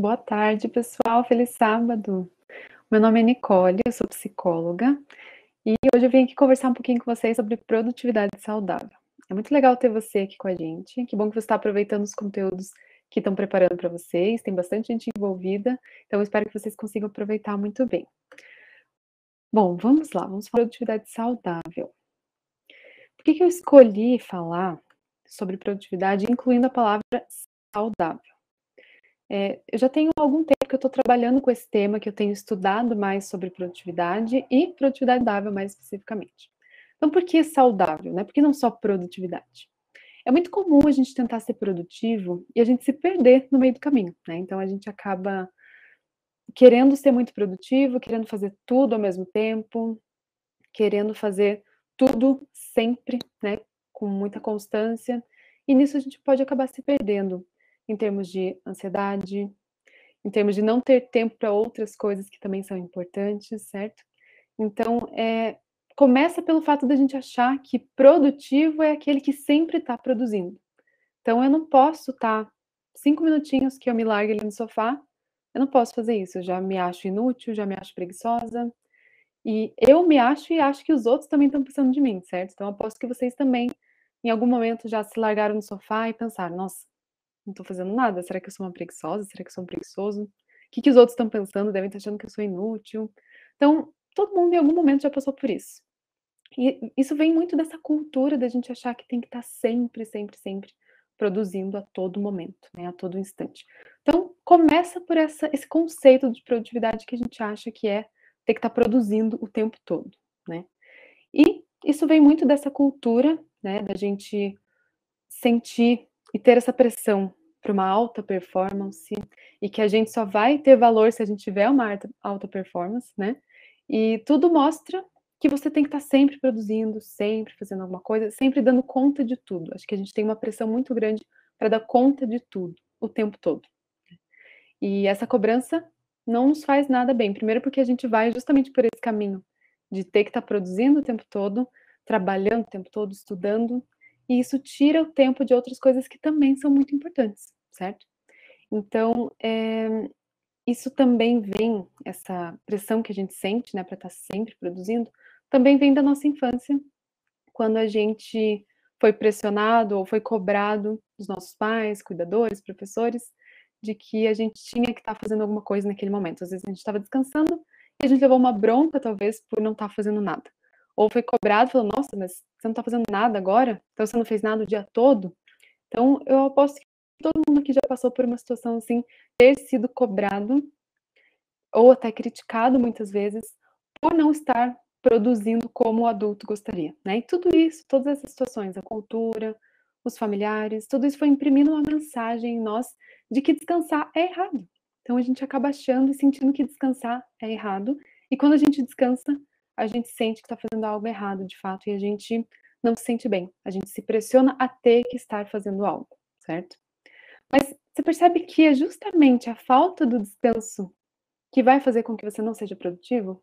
Boa tarde, pessoal. Feliz sábado. Meu nome é Nicole, eu sou psicóloga e hoje eu vim aqui conversar um pouquinho com vocês sobre produtividade saudável. É muito legal ter você aqui com a gente. Que bom que você está aproveitando os conteúdos que estão preparando para vocês. Tem bastante gente envolvida, então eu espero que vocês consigam aproveitar muito bem. Bom, vamos lá, vamos falar de produtividade saudável. Por que, que eu escolhi falar sobre produtividade, incluindo a palavra saudável? É, eu já tenho algum tempo que eu estou trabalhando com esse tema, que eu tenho estudado mais sobre produtividade e produtividade saudável mais especificamente. Então, por que saudável? Né? Por que não só produtividade? É muito comum a gente tentar ser produtivo e a gente se perder no meio do caminho, né? Então a gente acaba querendo ser muito produtivo, querendo fazer tudo ao mesmo tempo, querendo fazer tudo sempre, né? Com muita constância, e nisso a gente pode acabar se perdendo em termos de ansiedade, em termos de não ter tempo para outras coisas que também são importantes, certo? Então, é, começa pelo fato da gente achar que produtivo é aquele que sempre está produzindo. Então, eu não posso estar tá, cinco minutinhos que eu me largue ali no sofá, eu não posso fazer isso. Eu já me acho inútil, já me acho preguiçosa. E eu me acho e acho que os outros também estão pensando de mim, certo? Então, aposto que vocês também, em algum momento, já se largaram no sofá e pensaram: nossa, não estou fazendo nada. Será que eu sou uma preguiçosa? Será que eu sou um preguiçoso? O que, que os outros estão pensando? Devem estar achando que eu sou inútil. Então, todo mundo em algum momento já passou por isso. E isso vem muito dessa cultura da gente achar que tem que estar sempre, sempre, sempre produzindo a todo momento, né, a todo instante. Então, começa por essa, esse conceito de produtividade que a gente acha que é ter que estar produzindo o tempo todo, né? E isso vem muito dessa cultura, né, da gente sentir e ter essa pressão para uma alta performance e que a gente só vai ter valor se a gente tiver uma alta performance, né? E tudo mostra que você tem que estar sempre produzindo, sempre fazendo alguma coisa, sempre dando conta de tudo. Acho que a gente tem uma pressão muito grande para dar conta de tudo o tempo todo. E essa cobrança não nos faz nada bem. Primeiro porque a gente vai justamente por esse caminho de ter que estar produzindo o tempo todo, trabalhando o tempo todo, estudando, e isso tira o tempo de outras coisas que também são muito importantes, certo? Então, é, isso também vem, essa pressão que a gente sente, né, para estar sempre produzindo, também vem da nossa infância, quando a gente foi pressionado ou foi cobrado dos nossos pais, cuidadores, professores, de que a gente tinha que estar fazendo alguma coisa naquele momento. Às vezes a gente estava descansando e a gente levou uma bronca, talvez, por não estar fazendo nada. Ou foi cobrado, falou, nossa, mas você não está fazendo nada agora? Então você não fez nada o dia todo? Então eu aposto que todo mundo aqui já passou por uma situação assim, ter sido cobrado ou até criticado muitas vezes por não estar produzindo como o adulto gostaria, né? E tudo isso, todas essas situações, a cultura, os familiares, tudo isso foi imprimindo uma mensagem em nós de que descansar é errado. Então a gente acaba achando e sentindo que descansar é errado, e quando a gente descansa, a gente sente que está fazendo algo errado, de fato, e a gente não se sente bem. A gente se pressiona a ter que estar fazendo algo, certo? Mas você percebe que é justamente a falta do descanso que vai fazer com que você não seja produtivo?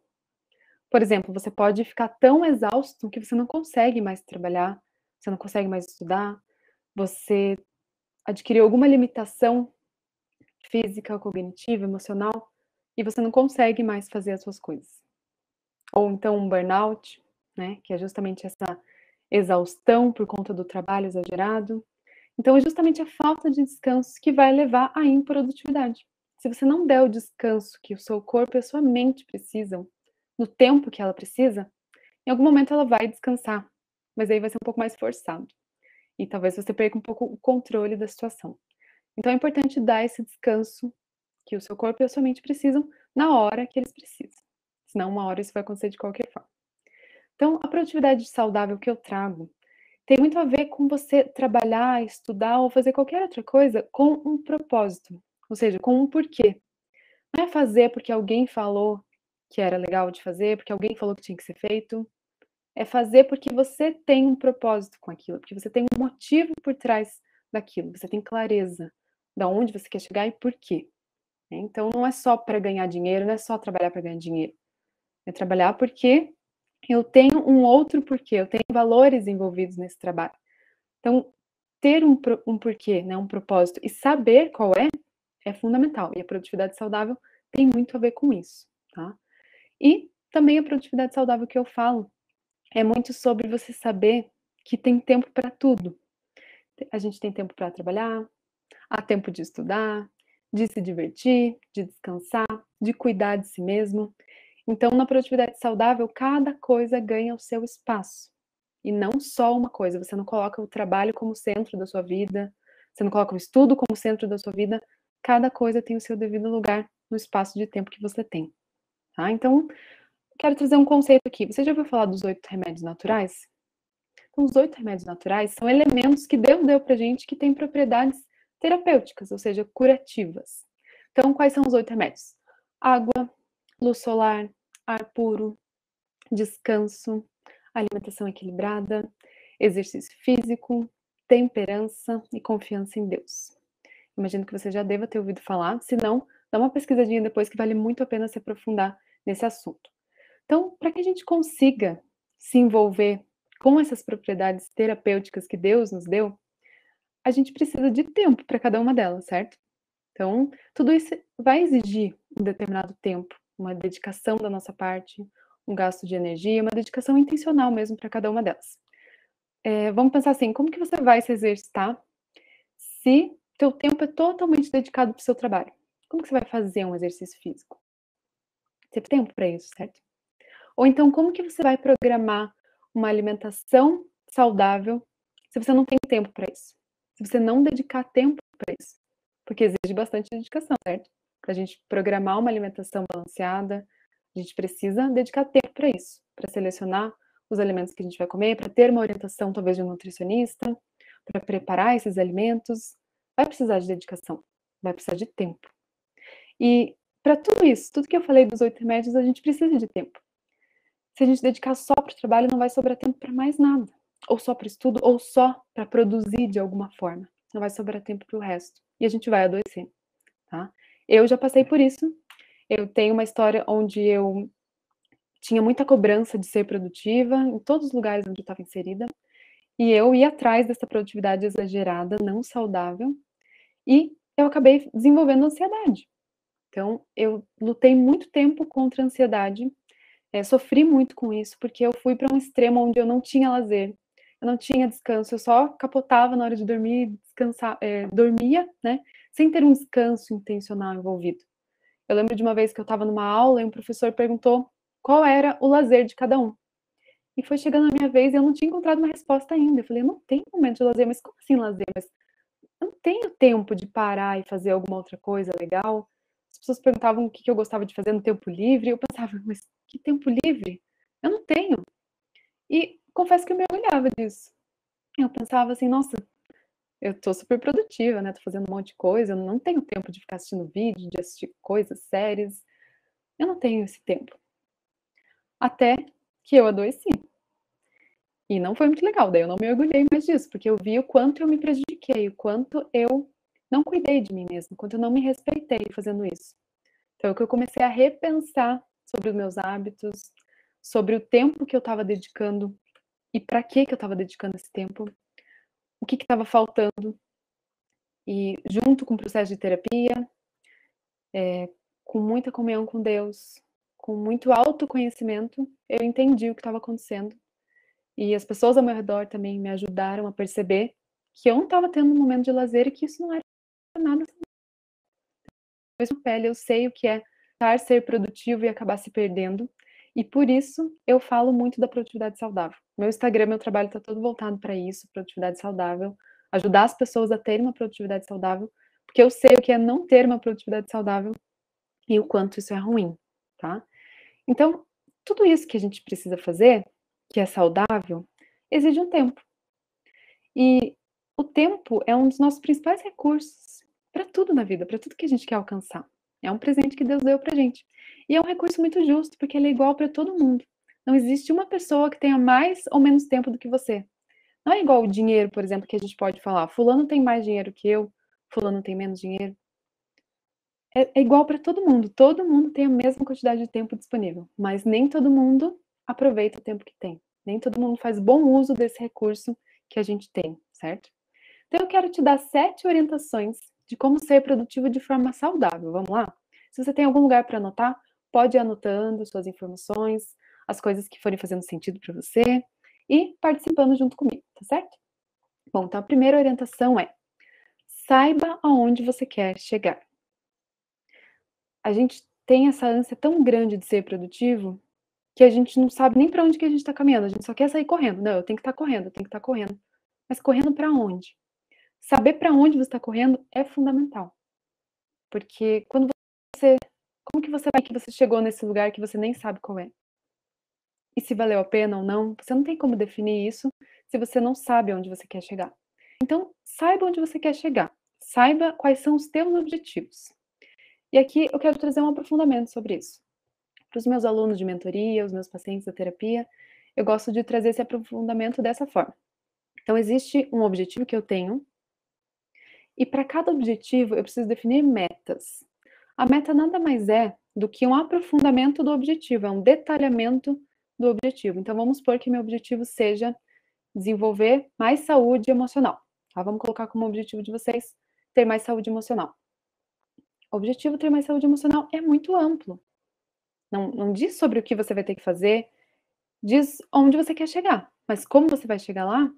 Por exemplo, você pode ficar tão exausto que você não consegue mais trabalhar, você não consegue mais estudar, você adquiriu alguma limitação física, cognitiva, emocional, e você não consegue mais fazer as suas coisas ou então um burnout, né, que é justamente essa exaustão por conta do trabalho exagerado. Então, é justamente a falta de descanso que vai levar à improdutividade. Se você não der o descanso que o seu corpo e a sua mente precisam, no tempo que ela precisa, em algum momento ela vai descansar, mas aí vai ser um pouco mais forçado. E talvez você perca um pouco o controle da situação. Então é importante dar esse descanso que o seu corpo e a sua mente precisam na hora que eles precisam senão uma hora isso vai acontecer de qualquer forma. Então, a produtividade saudável que eu trago tem muito a ver com você trabalhar, estudar ou fazer qualquer outra coisa com um propósito, ou seja, com um porquê. Não é fazer porque alguém falou que era legal de fazer, porque alguém falou que tinha que ser feito. É fazer porque você tem um propósito com aquilo, porque você tem um motivo por trás daquilo, você tem clareza de onde você quer chegar e por quê. Então, não é só para ganhar dinheiro, não é só trabalhar para ganhar dinheiro. É trabalhar porque eu tenho um outro porquê, eu tenho valores envolvidos nesse trabalho. Então, ter um, um porquê, né, um propósito e saber qual é, é fundamental. E a produtividade saudável tem muito a ver com isso, tá? E também a produtividade saudável que eu falo é muito sobre você saber que tem tempo para tudo. A gente tem tempo para trabalhar, há tempo de estudar, de se divertir, de descansar, de cuidar de si mesmo. Então, na produtividade saudável, cada coisa ganha o seu espaço. E não só uma coisa. Você não coloca o trabalho como centro da sua vida, você não coloca o estudo como centro da sua vida. Cada coisa tem o seu devido lugar no espaço de tempo que você tem. Tá? Então, quero trazer um conceito aqui. Você já ouviu falar dos oito remédios naturais? Então, os oito remédios naturais são elementos que Deus deu pra gente que têm propriedades terapêuticas, ou seja, curativas. Então, quais são os oito remédios? Água, luz solar, ar puro, descanso, alimentação equilibrada, exercício físico, temperança e confiança em Deus. Imagino que você já deva ter ouvido falar, se não, dá uma pesquisadinha depois que vale muito a pena se aprofundar nesse assunto. Então, para que a gente consiga se envolver com essas propriedades terapêuticas que Deus nos deu, a gente precisa de tempo para cada uma delas, certo? Então, tudo isso vai exigir um determinado tempo, uma dedicação da nossa parte, um gasto de energia, uma dedicação intencional mesmo para cada uma delas. É, vamos pensar assim, como que você vai se exercitar se teu tempo é totalmente dedicado para o seu trabalho? Como que você vai fazer um exercício físico? Você tem tempo para isso, certo? Ou então, como que você vai programar uma alimentação saudável se você não tem tempo para isso? Se você não dedicar tempo para isso? Porque exige bastante dedicação, certo? Para a gente programar uma alimentação balanceada, a gente precisa dedicar tempo para isso, para selecionar os alimentos que a gente vai comer, para ter uma orientação talvez de um nutricionista, para preparar esses alimentos. Vai precisar de dedicação, vai precisar de tempo. E para tudo isso, tudo que eu falei dos oito remédios, a gente precisa de tempo. Se a gente dedicar só para o trabalho, não vai sobrar tempo para mais nada. Ou só para estudo, ou só para produzir de alguma forma. Não vai sobrar tempo para o resto. E a gente vai adoecer, tá? Eu já passei por isso eu tenho uma história onde eu tinha muita cobrança de ser produtiva em todos os lugares onde eu estava inserida, e eu ia atrás dessa produtividade exagerada, não saudável, e eu acabei desenvolvendo ansiedade. Então, eu lutei muito tempo contra a ansiedade, é, sofri muito com isso, porque eu fui para um extremo onde eu não tinha lazer, eu não tinha descanso, eu só capotava na hora de dormir, descansar, é, dormia, né, sem ter um descanso intencional envolvido. Eu lembro de uma vez que eu estava numa aula e um professor perguntou qual era o lazer de cada um. E foi chegando a minha vez e eu não tinha encontrado uma resposta ainda. Eu falei, eu não tenho momento de lazer, mas como assim lazer? Mas eu não tenho tempo de parar e fazer alguma outra coisa legal. As pessoas perguntavam o que eu gostava de fazer no tempo livre. Eu pensava, mas que tempo livre? Eu não tenho. E confesso que eu me orgulhava disso. Eu pensava assim, nossa, eu tô super produtiva, né? Tô fazendo um monte de coisa, eu não tenho tempo de ficar assistindo vídeo, de assistir coisas, séries. Eu não tenho esse tempo. Até que eu adoeci. E não foi muito legal, daí eu não me orgulhei mais disso, porque eu vi o quanto eu me prejudiquei, o quanto eu não cuidei de mim mesmo, o quanto eu não me respeitei fazendo isso. Então, é que eu comecei a repensar sobre os meus hábitos, sobre o tempo que eu estava dedicando e para que que eu estava dedicando esse tempo o que estava faltando. E junto com o processo de terapia, é, com muita comunhão com Deus, com muito autoconhecimento, eu entendi o que estava acontecendo. E as pessoas ao meu redor também me ajudaram a perceber que eu não estava tendo um momento de lazer e que isso não era nada. Mesmo pele, eu sei o que é estar, ser produtivo e acabar se perdendo. E por isso eu falo muito da produtividade saudável. Meu Instagram, meu trabalho está todo voltado para isso, produtividade saudável, ajudar as pessoas a terem uma produtividade saudável, porque eu sei o que é não ter uma produtividade saudável e o quanto isso é ruim, tá? Então, tudo isso que a gente precisa fazer, que é saudável, exige um tempo. E o tempo é um dos nossos principais recursos para tudo na vida, para tudo que a gente quer alcançar. É um presente que Deus deu para gente. E é um recurso muito justo, porque ele é igual para todo mundo. Não existe uma pessoa que tenha mais ou menos tempo do que você. Não é igual o dinheiro, por exemplo, que a gente pode falar, fulano tem mais dinheiro que eu, fulano tem menos dinheiro. É, é igual para todo mundo. Todo mundo tem a mesma quantidade de tempo disponível, mas nem todo mundo aproveita o tempo que tem. Nem todo mundo faz bom uso desse recurso que a gente tem, certo? Então eu quero te dar sete orientações de como ser produtivo de forma saudável. Vamos lá? Se você tem algum lugar para anotar, pode ir anotando suas informações, as coisas que forem fazendo sentido para você e participando junto comigo, tá certo? Bom, então a primeira orientação é: saiba aonde você quer chegar. A gente tem essa ânsia tão grande de ser produtivo que a gente não sabe nem para onde que a gente está caminhando, a gente só quer sair correndo. Não, eu tenho que estar tá correndo, eu tenho que estar tá correndo. Mas correndo para onde? Saber para onde você está correndo é fundamental. Porque quando você. Como que você vai que você chegou nesse lugar que você nem sabe qual é? E se valeu a pena ou não? Você não tem como definir isso se você não sabe onde você quer chegar. Então, saiba onde você quer chegar. Saiba quais são os teus objetivos. E aqui eu quero trazer um aprofundamento sobre isso. Para os meus alunos de mentoria, os meus pacientes da terapia, eu gosto de trazer esse aprofundamento dessa forma. Então, existe um objetivo que eu tenho, e para cada objetivo eu preciso definir metas. A meta nada mais é do que um aprofundamento do objetivo, é um detalhamento do objetivo. Então, vamos supor que meu objetivo seja desenvolver mais saúde emocional. Tá? Vamos colocar como objetivo de vocês ter mais saúde emocional. O objetivo ter mais saúde emocional é muito amplo. Não, não diz sobre o que você vai ter que fazer, diz onde você quer chegar. Mas como você vai chegar lá,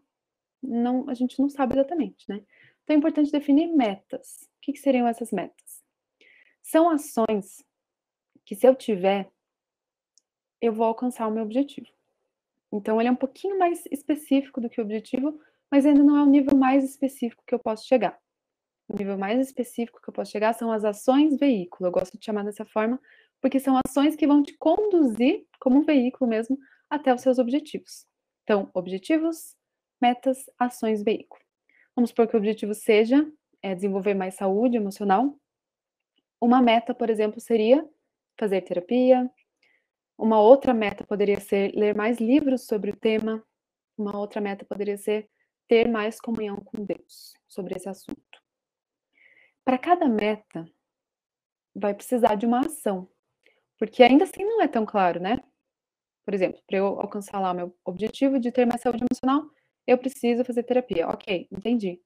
não, a gente não sabe exatamente, né? Então é importante definir metas. O que, que seriam essas metas? São ações que, se eu tiver, eu vou alcançar o meu objetivo. Então, ele é um pouquinho mais específico do que o objetivo, mas ainda não é o nível mais específico que eu posso chegar. O nível mais específico que eu posso chegar são as ações veículo. Eu gosto de chamar dessa forma, porque são ações que vão te conduzir, como um veículo mesmo, até os seus objetivos. Então, objetivos, metas, ações veículo. Vamos supor que o objetivo seja é, desenvolver mais saúde emocional. Uma meta, por exemplo, seria fazer terapia, uma outra meta poderia ser ler mais livros sobre o tema. Uma outra meta poderia ser ter mais comunhão com Deus sobre esse assunto. Para cada meta, vai precisar de uma ação, porque ainda assim não é tão claro, né? Por exemplo, para eu alcançar lá o meu objetivo de ter mais saúde emocional, eu preciso fazer terapia. Ok, entendi.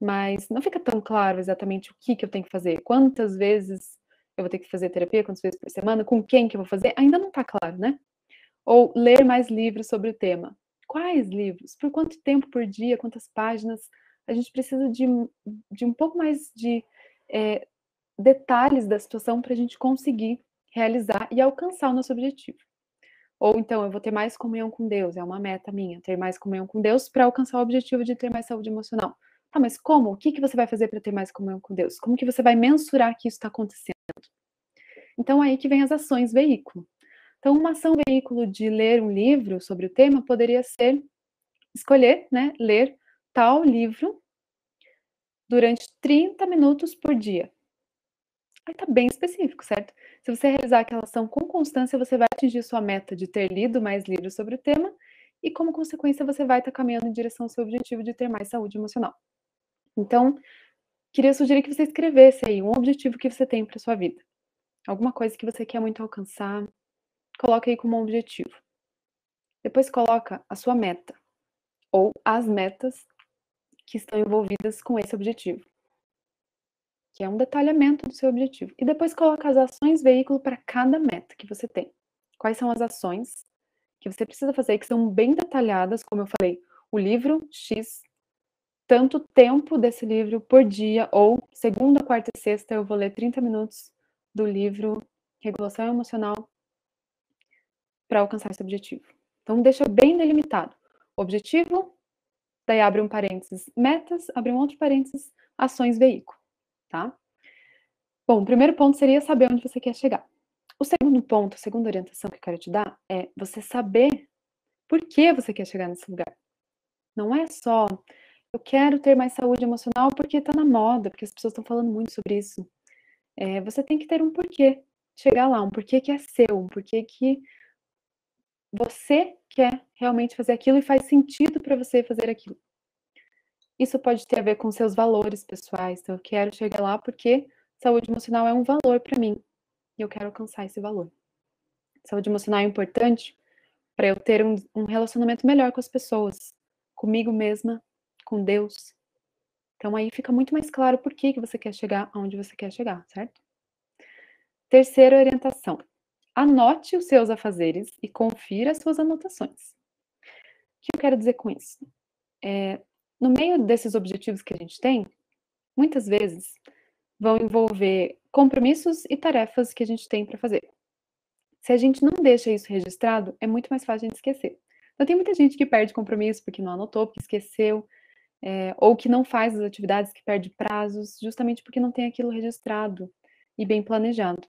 Mas não fica tão claro exatamente o que, que eu tenho que fazer, quantas vezes eu vou ter que fazer terapia quantas vezes por semana, com quem que eu vou fazer, ainda não está claro, né? Ou ler mais livros sobre o tema. Quais livros? Por quanto tempo por dia? Quantas páginas? A gente precisa de, de um pouco mais de é, detalhes da situação para a gente conseguir realizar e alcançar o nosso objetivo. Ou então, eu vou ter mais comunhão com Deus, é uma meta minha, ter mais comunhão com Deus para alcançar o objetivo de ter mais saúde emocional. Tá, mas como? O que, que você vai fazer para ter mais comunhão com Deus? Como que você vai mensurar que isso está acontecendo? Então, aí que vem as ações veículo. Então, uma ação veículo de ler um livro sobre o tema poderia ser escolher, né, ler tal livro durante 30 minutos por dia. Aí tá bem específico, certo? Se você realizar aquela ação com constância, você vai atingir sua meta de ter lido mais livros sobre o tema e, como consequência, você vai estar tá caminhando em direção ao seu objetivo de ter mais saúde emocional. Então, queria sugerir que você escrevesse aí um objetivo que você tem para sua vida alguma coisa que você quer muito alcançar, coloque aí como um objetivo. Depois coloca a sua meta ou as metas que estão envolvidas com esse objetivo, que é um detalhamento do seu objetivo. E depois coloca as ações veículo para cada meta que você tem. Quais são as ações que você precisa fazer que são bem detalhadas, como eu falei, o livro X tanto tempo desse livro por dia, ou segunda, quarta e sexta eu vou ler 30 minutos do livro Regulação Emocional para alcançar esse objetivo. Então, deixa bem delimitado. Objetivo, daí abre um parênteses, metas, abre um outro parênteses, ações veículo, tá? Bom, o primeiro ponto seria saber onde você quer chegar. O segundo ponto, a segunda orientação que eu quero te dar é você saber por que você quer chegar nesse lugar. Não é só eu quero ter mais saúde emocional porque está na moda, porque as pessoas estão falando muito sobre isso é, você tem que ter um porquê chegar lá, um porquê que é seu, um porquê que você quer realmente fazer aquilo e faz sentido para você fazer aquilo. Isso pode ter a ver com seus valores pessoais. Então, eu quero chegar lá porque saúde emocional é um valor para mim e eu quero alcançar esse valor. Saúde emocional é importante para eu ter um, um relacionamento melhor com as pessoas, comigo mesma, com Deus, Então aí fica muito mais claro por que, que você quer chegar aonde você quer chegar, certo? Terceira orientação. Anote os seus afazeres e confira as suas anotações. O que eu quero dizer com isso? É, no meio desses objetivos que a gente tem, muitas vezes vão envolver compromissos e tarefas que a gente tem para fazer. Se a gente não deixa isso registrado, é muito mais fácil de esquecer. Então, tem muita gente que perde compromisso porque não anotou, porque esqueceu, é, ou que não faz as atividades, que perde prazos, justamente porque não tem aquilo registrado e bem planejado.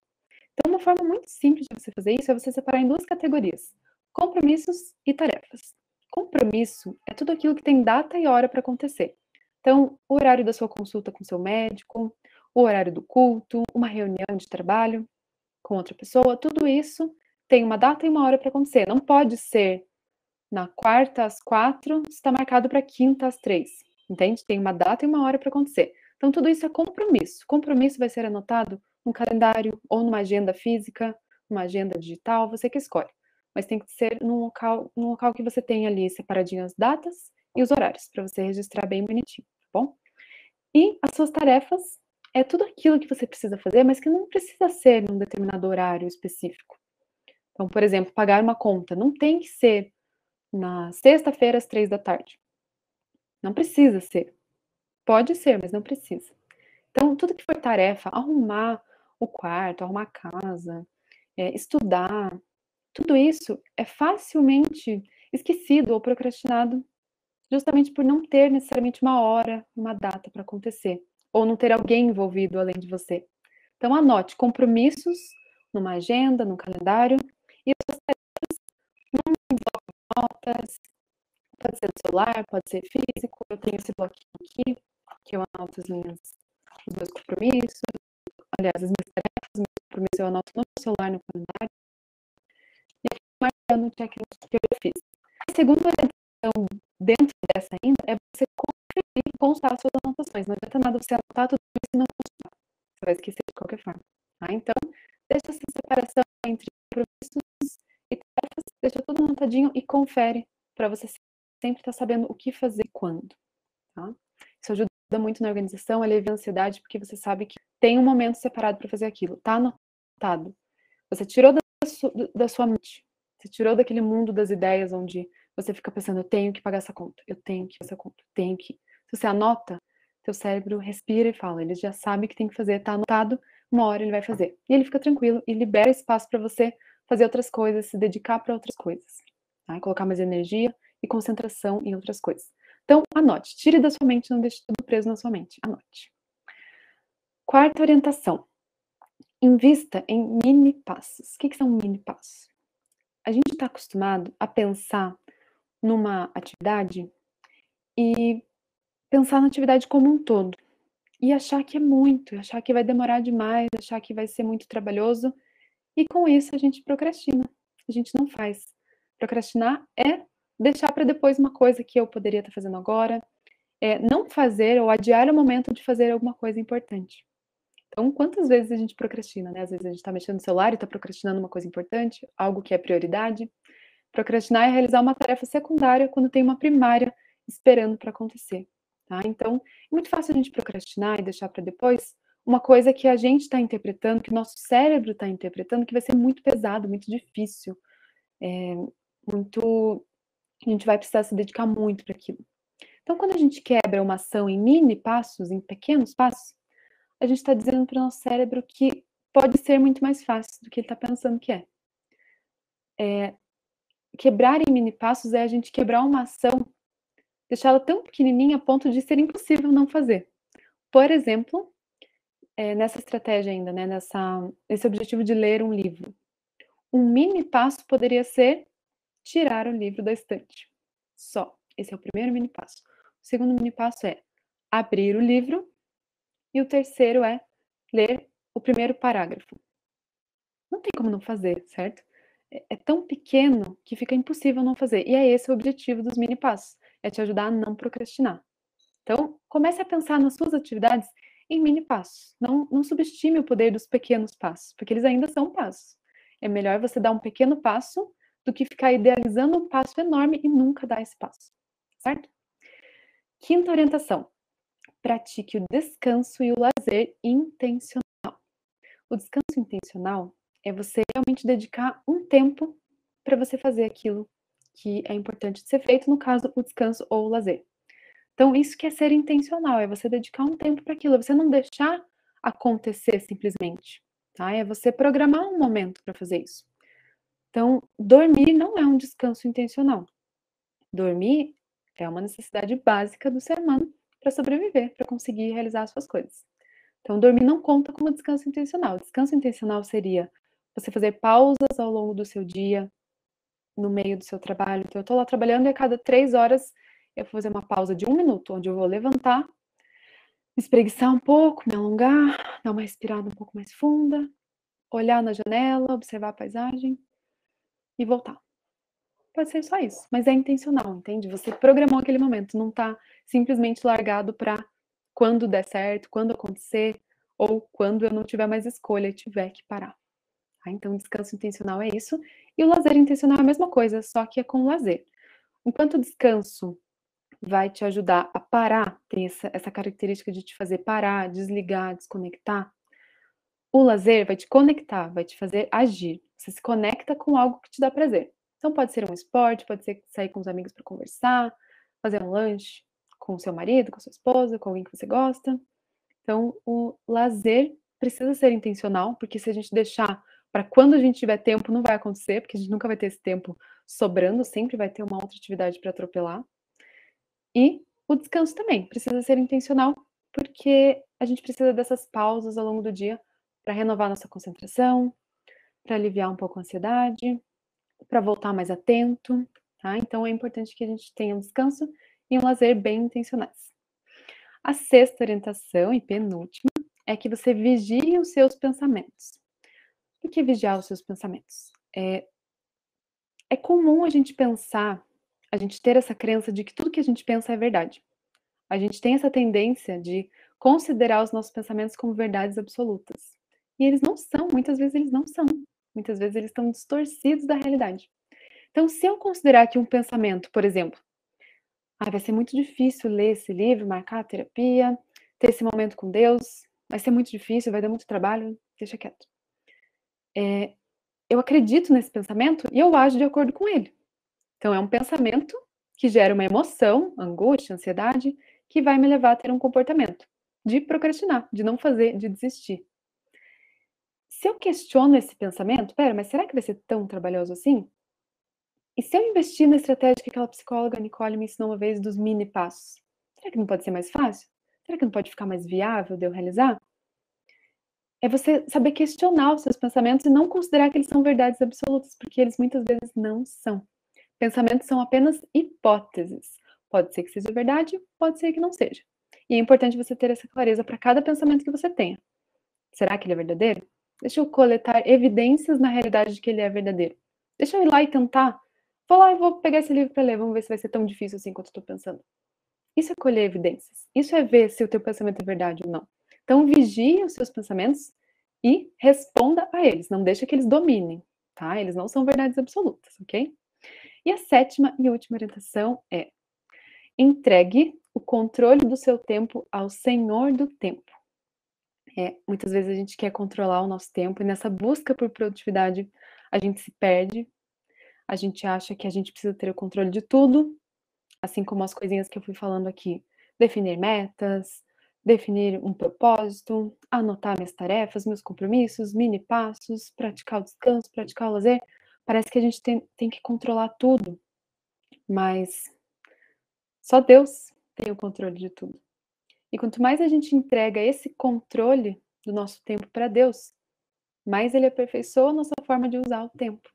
Então, uma forma muito simples de você fazer isso é você separar em duas categorias: compromissos e tarefas. Compromisso é tudo aquilo que tem data e hora para acontecer. Então, o horário da sua consulta com seu médico, o horário do culto, uma reunião de trabalho com outra pessoa, tudo isso tem uma data e uma hora para acontecer. Não pode ser na quarta às quatro, está marcado para quinta às três. Entende? Tem uma data e uma hora para acontecer. Então, tudo isso é compromisso. Compromisso vai ser anotado num calendário ou numa agenda física, numa agenda digital, você que escolhe. Mas tem que ser num local, num local que você tenha ali separadinho as datas e os horários, para você registrar bem bonitinho, tá bom? E as suas tarefas é tudo aquilo que você precisa fazer, mas que não precisa ser num determinado horário específico. Então, por exemplo, pagar uma conta não tem que ser na sexta-feira às três da tarde. Não precisa ser. Pode ser, mas não precisa. Então, tudo que for tarefa, arrumar o quarto, arrumar a casa, é, estudar, tudo isso é facilmente esquecido ou procrastinado justamente por não ter necessariamente uma hora, uma data para acontecer, ou não ter alguém envolvido além de você. Então, anote compromissos numa agenda, num calendário, e as tarefas num bloco de notas, pode ser no celular, pode ser físico. Eu tenho esse bloquinho aqui, que eu anoto as minhas, os meus compromissos, aliás, as minhas tarefas, os meus compromissos eu anoto no celular, no calendário, e aqui marcando o checklist que eu fiz. A segunda orientação dentro dessa ainda é você conferir e constar as suas anotações. Não adianta nada você anotar tudo isso e não constar. Você vai esquecer de qualquer forma. Tá? Então, deixa essa separação entre compromissos e tarefas, deixa tudo anotadinho e confere para você sempre estar tá sabendo o que fazer e quando. Tá? Isso ajuda muito na organização, alivia a ansiedade, porque você sabe que tem um momento separado para fazer aquilo. Tá anotado. Você tirou da sua, da sua mente. Você tirou daquele mundo das ideias onde você fica pensando, eu tenho que pagar essa conta, eu tenho que fazer essa conta, eu tenho que. Se você anota, seu cérebro respira e fala, ele já sabe que tem que fazer, tá anotado, uma hora ele vai fazer. E ele fica tranquilo e libera espaço para você fazer outras coisas, se dedicar para outras coisas. Tá? Colocar mais energia e concentração em outras coisas. Então, anote, tire da sua mente, não deixe tudo preso na sua mente. Anote. Quarta orientação. Invista em mini passos. O que, que são mini passos? A gente está acostumado a pensar numa atividade e pensar na atividade como um todo. E achar que é muito, achar que vai demorar demais, achar que vai ser muito trabalhoso. E com isso a gente procrastina. A gente não faz. Procrastinar é deixar para depois uma coisa que eu poderia estar tá fazendo agora, é não fazer ou adiar o momento de fazer alguma coisa importante. Então, quantas vezes a gente procrastina, né? Às vezes a gente está mexendo no celular e está procrastinando uma coisa importante, algo que é prioridade. Procrastinar é realizar uma tarefa secundária quando tem uma primária esperando para acontecer. Tá? Então, é muito fácil a gente procrastinar e deixar para depois uma coisa que a gente está interpretando, que o nosso cérebro está interpretando, que vai ser muito pesado, muito difícil, é, muito. A gente vai precisar se dedicar muito para aquilo. Então, quando a gente quebra uma ação em mini passos, em pequenos passos, a gente está dizendo para o nosso cérebro que pode ser muito mais fácil do que ele está pensando que é. é quebrar em mini passos é a gente quebrar uma ação, deixá-la tão pequenininha a ponto de ser impossível não fazer. Por exemplo, é, nessa estratégia ainda, né, nessa, nesse objetivo de ler um livro. Um mini passo poderia ser tirar o livro da estante. Só. Esse é o primeiro mini passo. O segundo mini passo é abrir o livro. E o terceiro é ler o primeiro parágrafo. Não tem como não fazer, certo? É, é tão pequeno que fica impossível não fazer. E é esse o objetivo dos mini passos, é te ajudar a não procrastinar. Então, comece a pensar nas suas atividades em mini passos. Não, não subestime o poder dos pequenos passos, porque eles ainda são passos. É melhor você dar um pequeno passo do que ficar idealizando um passo enorme e nunca dar esse passo, certo? Quinta orientação: pratique o descanso e o lazer intencional. O descanso intencional é você realmente dedicar um tempo para você fazer aquilo que é importante de ser feito, no caso, o descanso ou o lazer. Então, isso que é ser intencional, é você dedicar um tempo para aquilo, é você não deixar acontecer simplesmente, tá? É você programar um momento para fazer isso. Então, dormir não é um descanso intencional. Dormir é uma necessidade básica do ser humano para sobreviver, para conseguir realizar suas coisas. Então, dormir não conta como descanso intencional. Descanso intencional seria você fazer pausas ao longo do seu dia, no meio do seu trabalho. Então, eu estou lá trabalhando e a cada três horas eu vou fazer uma pausa de um minuto, onde eu vou levantar, me espreguiçar um pouco, me alongar, dar uma respirada um pouco mais funda, olhar na janela, observar a paisagem e voltar. Pode ser só isso, mas é intencional, entende? Você programou aquele momento, não está simplesmente largado para quando der certo, quando acontecer, ou quando eu não tiver mais escolha e tiver que parar. Tá? Então, descanso intencional é isso. E o lazer intencional é a mesma coisa, só que é com lazer. Enquanto o descanso vai te ajudar a parar, tem essa, essa característica de te fazer parar, desligar, desconectar. O lazer vai te conectar, vai te fazer agir. Você se conecta com algo que te dá prazer. Então pode ser um esporte, pode ser sair com os amigos para conversar, fazer um lanche, com o seu marido, com sua esposa, com alguém que você gosta. Então, o lazer precisa ser intencional, porque se a gente deixar para quando a gente tiver tempo, não vai acontecer, porque a gente nunca vai ter esse tempo sobrando, sempre vai ter uma outra atividade para atropelar. E o descanso também precisa ser intencional, porque a gente precisa dessas pausas ao longo do dia para renovar nossa concentração, para aliviar um pouco a ansiedade, para voltar mais atento, tá? Então é importante que a gente tenha um descanso e um lazer bem intencionais. A sexta orientação e penúltima é que você vigie os seus pensamentos. O que vigiar os seus pensamentos? É, é comum a gente pensar, a gente ter essa crença de que tudo que a gente pensa é verdade. A gente tem essa tendência de considerar os nossos pensamentos como verdades absolutas. E eles não são, muitas vezes eles não são. Muitas vezes eles estão distorcidos da realidade. Então, se eu considerar que um pensamento, por exemplo, ah, vai ser muito difícil ler esse livro, marcar a terapia, ter esse momento com Deus. Vai ser muito difícil, vai dar muito trabalho, deixa quieto. É, eu acredito nesse pensamento e eu ajo de acordo com ele. Então, é um pensamento que gera uma emoção, angústia, ansiedade, que vai me levar a ter um comportamento de procrastinar, de não fazer, de desistir. Se eu questiono esse pensamento, pera, mas será que vai ser tão trabalhoso assim? E se eu investir na estratégia que aquela psicóloga Nicole me ensinou uma vez dos mini passos, será que não pode ser mais fácil? Será que não pode ficar mais viável de eu realizar? É você saber questionar os seus pensamentos e não considerar que eles são verdades absolutas, porque eles muitas vezes não são. Pensamentos são apenas hipóteses. Pode ser que seja verdade, pode ser que não seja. E é importante você ter essa clareza para cada pensamento que você tenha. Será que ele é verdadeiro? Deixa eu coletar evidências na realidade de que ele é verdadeiro. Deixa eu ir lá e tentar Vou lá e vou pegar esse livro para ler, vamos ver se vai ser tão difícil assim quanto estou pensando. Isso é colher evidências. Isso é ver se o teu pensamento é verdade ou não. Então, vigie os seus pensamentos e responda a eles. Não deixa que eles dominem, tá? Eles não são verdades absolutas, ok? E a sétima e última orientação é: entregue o controle do seu tempo ao Senhor do tempo. É, muitas vezes a gente quer controlar o nosso tempo e nessa busca por produtividade a gente se perde, a gente acha que a gente precisa ter o controle de tudo, assim como as coisinhas que eu fui falando aqui. Definir metas, definir um propósito, anotar minhas tarefas, meus compromissos, mini passos, praticar o descanso, praticar o lazer. Parece que a gente tem, tem que controlar tudo, mas só Deus tem o controle de tudo. E quanto mais a gente entrega esse controle do nosso tempo para Deus, mais ele aperfeiçoa a nossa forma de usar o tempo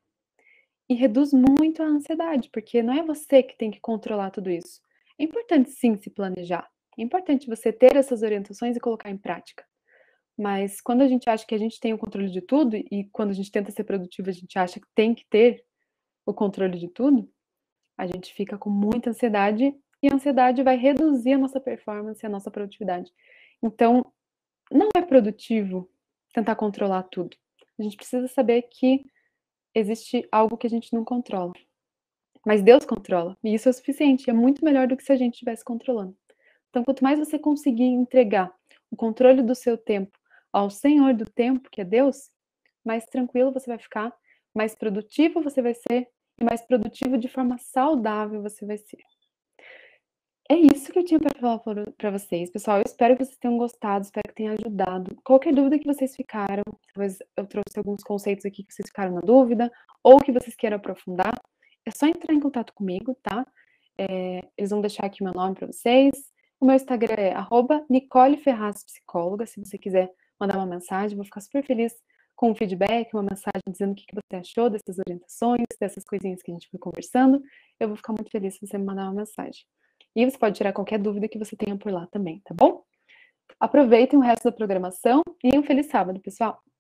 e reduz muito a ansiedade, porque não é você que tem que controlar tudo isso. É importante sim se planejar. É importante você ter essas orientações e colocar em prática. Mas quando a gente acha que a gente tem o controle de tudo e quando a gente tenta ser produtivo, a gente acha que tem que ter o controle de tudo, a gente fica com muita ansiedade e a ansiedade vai reduzir a nossa performance e a nossa produtividade. Então, não é produtivo tentar controlar tudo. A gente precisa saber que existe algo que a gente não controla. Mas Deus controla, e isso é o suficiente, é muito melhor do que se a gente estivesse controlando. Então, quanto mais você conseguir entregar o controle do seu tempo ao Senhor do tempo, que é Deus, mais tranquilo você vai ficar, mais produtivo você vai ser e mais produtivo de forma saudável você vai ser. É isso que eu tinha para falar para vocês, pessoal. Eu espero que vocês tenham gostado, espero que tenha ajudado. Qualquer dúvida que vocês ficaram, talvez eu trouxe alguns conceitos aqui que vocês ficaram na dúvida, ou que vocês queiram aprofundar, é só entrar em contato comigo, tá? É, eles vão deixar aqui meu nome para vocês. O meu Instagram é Nicole Ferraz Psicóloga. Se você quiser mandar uma mensagem, vou ficar super feliz com um feedback, uma mensagem dizendo o que você achou dessas orientações, dessas coisinhas que a gente foi conversando. Eu vou ficar muito feliz se você me mandar uma mensagem. E você pode tirar qualquer dúvida que você tenha por lá também, tá bom? Aproveitem o resto da programação e um feliz sábado, pessoal!